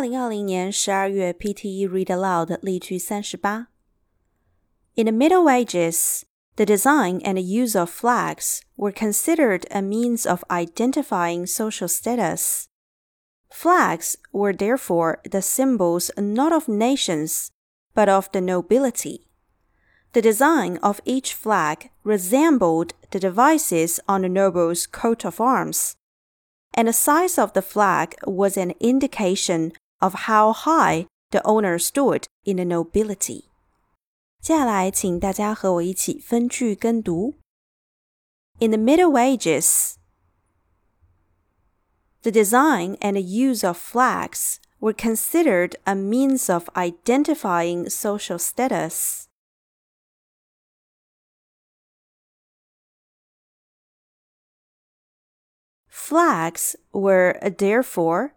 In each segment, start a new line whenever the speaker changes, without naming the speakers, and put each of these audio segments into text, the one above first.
二零二零年十二月 PTE Read Aloud 例句三十八。In the Middle Ages, the design and use of flags were considered a means of identifying social status. Flags were therefore the symbols not of nations, but of the nobility. The design of each flag resembled the devices on the noble's coat of arms, and the size of the flag was an indication of how high the owner stood in the nobility. 接下来，请大家和我一起分句跟读。In the Middle Ages, the design and use of flags were considered a means of identifying social status. Flags were therefore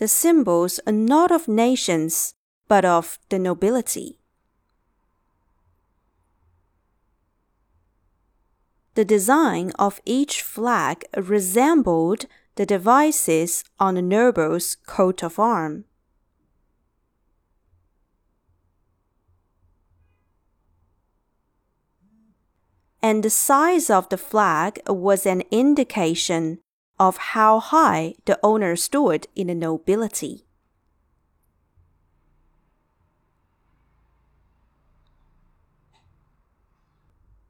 the symbols are not of nations but of the nobility. The design of each flag resembled the devices on the noble's coat of arms. And the size of the flag was an indication of how high the owner stood in the nobility.